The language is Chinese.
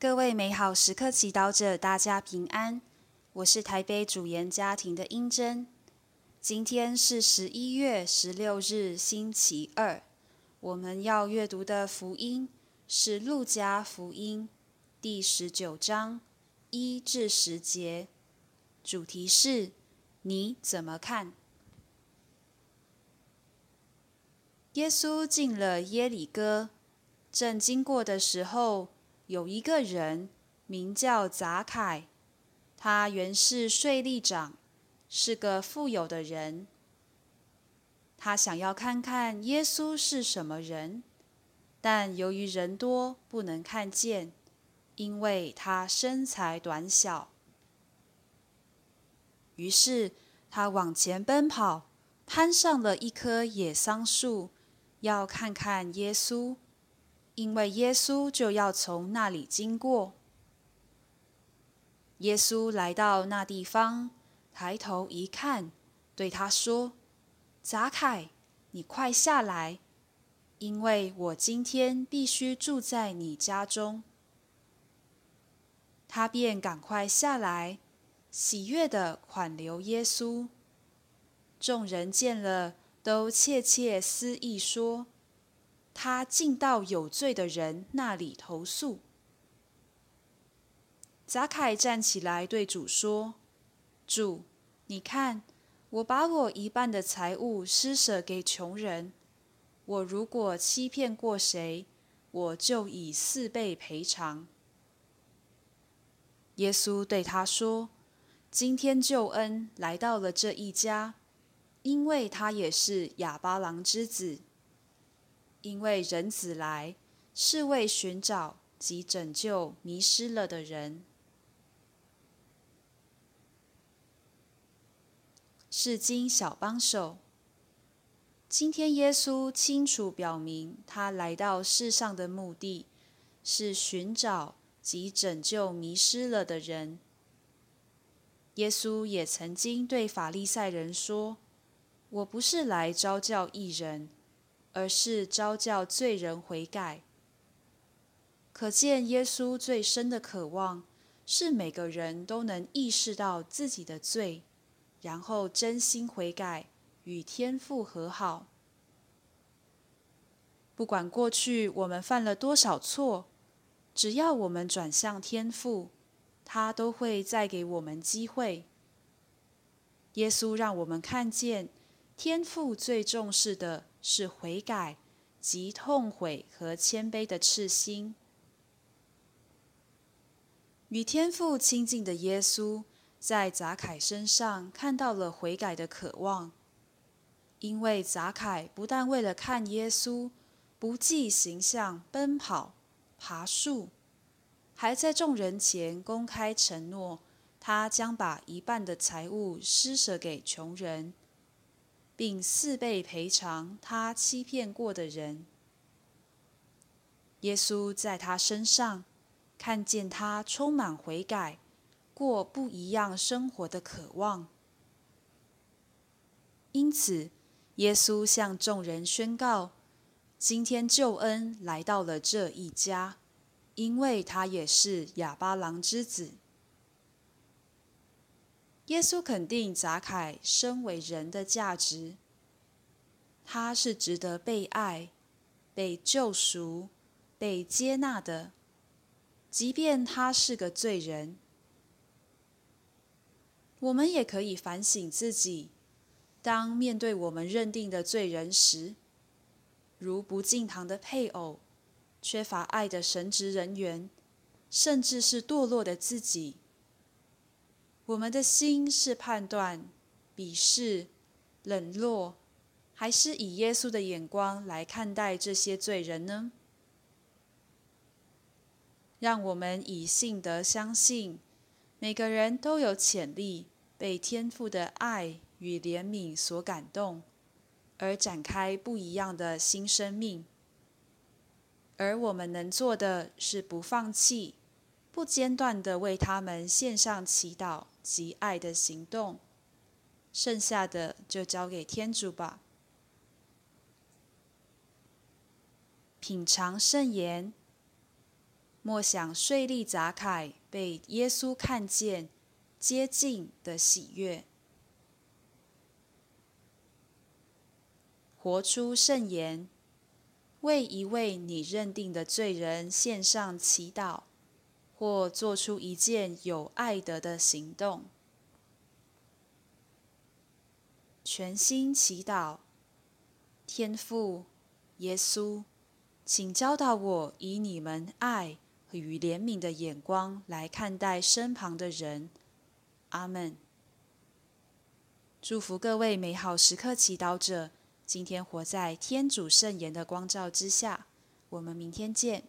各位美好时刻祈祷者，大家平安。我是台北主研家庭的英珍。今天是十一月十六日，星期二。我们要阅读的福音是《路加福音》第十九章一至十节，主题是你怎么看？耶稣进了耶里哥，正经过的时候，有一个人名叫杂凯，他原是税吏长，是个富有的人。他想要看看耶稣是什么人，但由于人多，不能看见，因为他身材短小。于是他往前奔跑，攀上了一棵野桑树，要看看耶稣，因为耶稣就要从那里经过。耶稣来到那地方，抬头一看，对他说。杂凯，你快下来，因为我今天必须住在你家中。他便赶快下来，喜悦的款留耶稣。众人见了，都窃窃私议说：“他竟到有罪的人那里投诉。”杂凯站起来对主说：“主，你看。”我把我一半的财物施舍给穷人。我如果欺骗过谁，我就以四倍赔偿。耶稣对他说：“今天救恩来到了这一家，因为他也是哑巴郎之子。因为人子来是为寻找及拯救迷失了的人。”是经小帮手。今天耶稣清楚表明，他来到世上的目的是寻找及拯救迷失了的人。耶稣也曾经对法利赛人说：“我不是来招教义人，而是招教罪人悔改。”可见耶稣最深的渴望是每个人都能意识到自己的罪。然后真心悔改，与天父和好。不管过去我们犯了多少错，只要我们转向天父，他都会再给我们机会。耶稣让我们看见，天父最重视的是悔改及痛悔和谦卑的赤心。与天父亲近的耶稣。在杂凯身上看到了悔改的渴望，因为杂凯不但为了看耶稣，不计形象奔跑、爬树，还在众人前公开承诺，他将把一半的财物施舍给穷人，并四倍赔偿他欺骗过的人。耶稣在他身上看见他充满悔改。过不一样生活的渴望，因此耶稣向众人宣告：今天救恩来到了这一家，因为他也是哑巴郎之子。耶稣肯定杂凯身为人的价值，他是值得被爱、被救赎、被接纳的，即便他是个罪人。我们也可以反省自己，当面对我们认定的罪人时，如不敬堂的配偶、缺乏爱的神职人员，甚至是堕落的自己，我们的心是判断、鄙视、冷落，还是以耶稣的眼光来看待这些罪人呢？让我们以信德相信。每个人都有潜力被天父的爱与怜悯所感动，而展开不一样的新生命。而我们能做的是不放弃、不间断的为他们献上祈祷及爱的行动。剩下的就交给天主吧。品尝圣言。莫想税利杂凯被耶稣看见、接近的喜悦，活出圣言，为一位你认定的罪人献上祈祷，或做出一件有爱德的行动。全心祈祷，天父耶稣，请教导我以你们爱与怜悯的眼光来看待身旁的人。阿门。祝福各位美好时刻祈祷者，今天活在天主圣言的光照之下。我们明天见。